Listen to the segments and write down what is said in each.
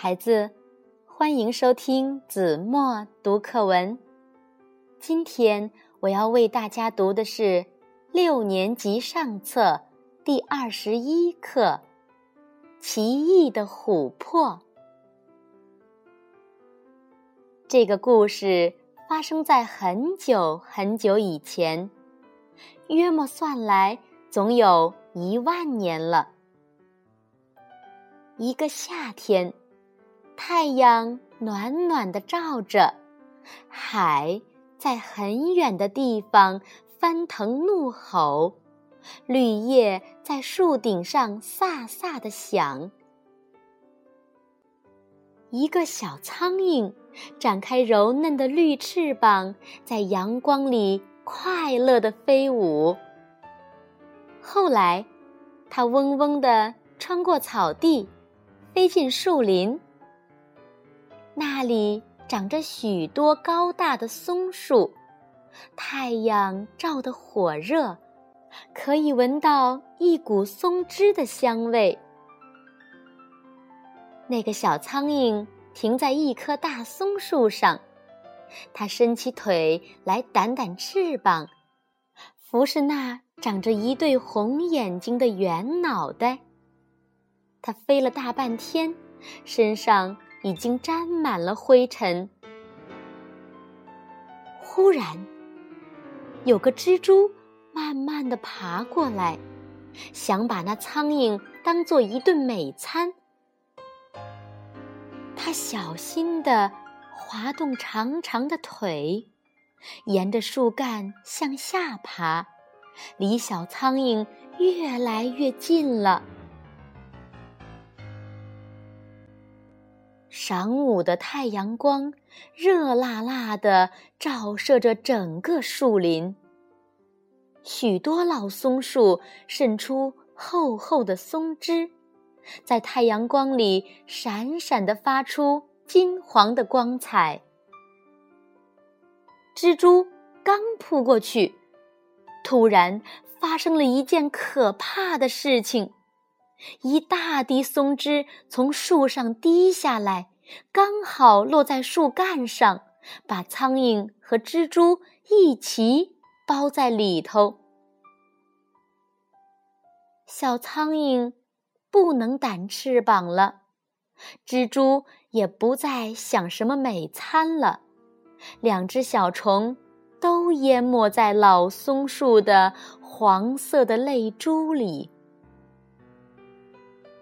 孩子，欢迎收听子墨读课文。今天我要为大家读的是六年级上册第二十一课《奇异的琥珀》。这个故事发生在很久很久以前，约莫算来总有一万年了。一个夏天。太阳暖暖的照着，海在很远的地方翻腾怒吼，绿叶在树顶上飒飒的响。一个小苍蝇展开柔嫩的绿翅膀，在阳光里快乐的飞舞。后来，它嗡嗡地穿过草地，飞进树林。那里长着许多高大的松树，太阳照得火热，可以闻到一股松枝的香味。那个小苍蝇停在一棵大松树上，它伸起腿来掸掸翅膀，服侍那长着一对红眼睛的圆脑袋。它飞了大半天，身上。已经沾满了灰尘。忽然，有个蜘蛛慢慢的爬过来，想把那苍蝇当做一顿美餐。它小心的滑动长长的腿，沿着树干向下爬，离小苍蝇越来越近了。晌午的太阳光热辣辣的照射着整个树林，许多老松树渗出厚厚的松枝，在太阳光里闪闪的发出金黄的光彩。蜘蛛刚扑过去，突然发生了一件可怕的事情。一大滴松枝从树上滴下来，刚好落在树干上，把苍蝇和蜘蛛一起包在里头。小苍蝇不能掸翅膀了，蜘蛛也不再想什么美餐了，两只小虫都淹没在老松树的黄色的泪珠里。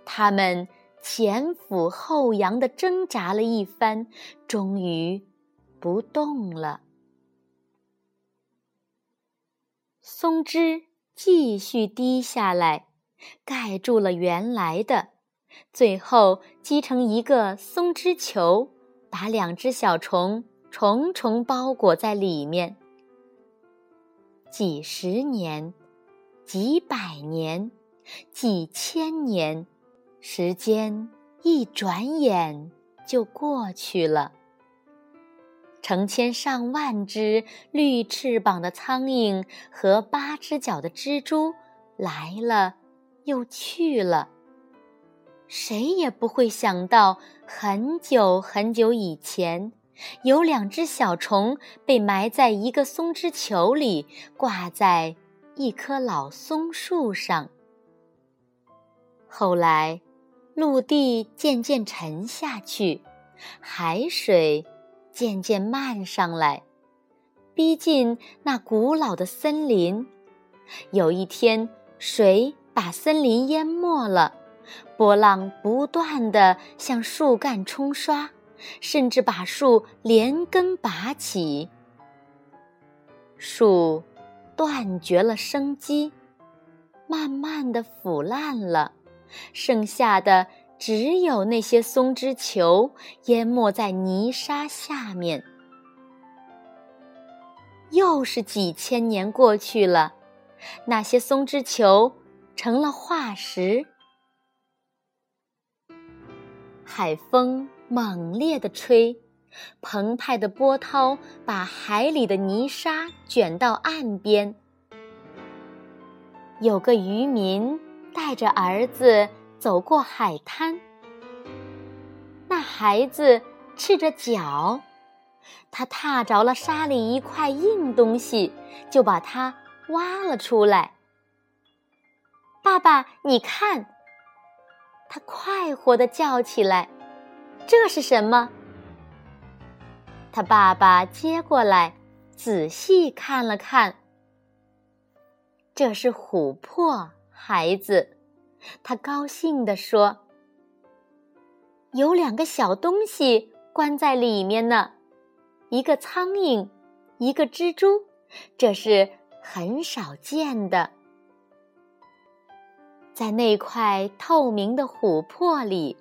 他们前俯后仰的挣扎了一番，终于不动了。松枝继续滴下来，盖住了原来的，最后积成一个松枝球，把两只小虫重重包裹在里面。几十年，几百年，几千年。时间一转眼就过去了，成千上万只绿翅膀的苍蝇和八只脚的蜘蛛来了又去了。谁也不会想到，很久很久以前，有两只小虫被埋在一个松枝球里，挂在一棵老松树上。后来。陆地渐渐沉下去，海水渐渐漫上来，逼近那古老的森林。有一天，水把森林淹没了，波浪不断地向树干冲刷，甚至把树连根拔起。树断绝了生机，慢慢的腐烂了。剩下的只有那些松枝球淹没在泥沙下面。又是几千年过去了，那些松枝球成了化石。海风猛烈地吹，澎湃的波涛把海里的泥沙卷到岸边。有个渔民。带着儿子走过海滩，那孩子赤着脚，他踏着了沙里一块硬东西，就把它挖了出来。爸爸，你看！他快活的叫起来：“这是什么？”他爸爸接过来，仔细看了看。这是琥珀，孩子。他高兴地说：“有两个小东西关在里面呢，一个苍蝇，一个蜘蛛，这是很少见的。”在那块透明的琥珀里，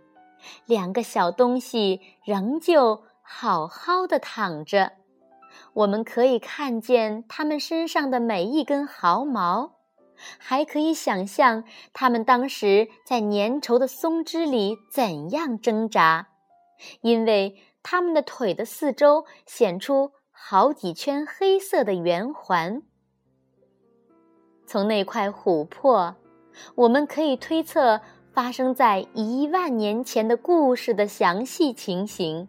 两个小东西仍旧好好的躺着。我们可以看见它们身上的每一根毫毛，还可以想象他们当时在粘稠的松枝里怎样挣扎，因为他们的腿的四周显出好几圈黑色的圆环。从那块琥珀。我们可以推测发生在一万年前的故事的详细情形，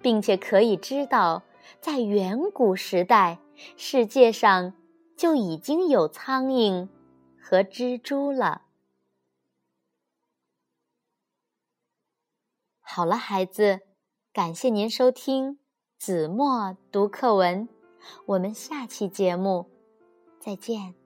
并且可以知道，在远古时代，世界上就已经有苍蝇和蜘蛛了。好了，孩子，感谢您收听子墨读课文，我们下期节目再见。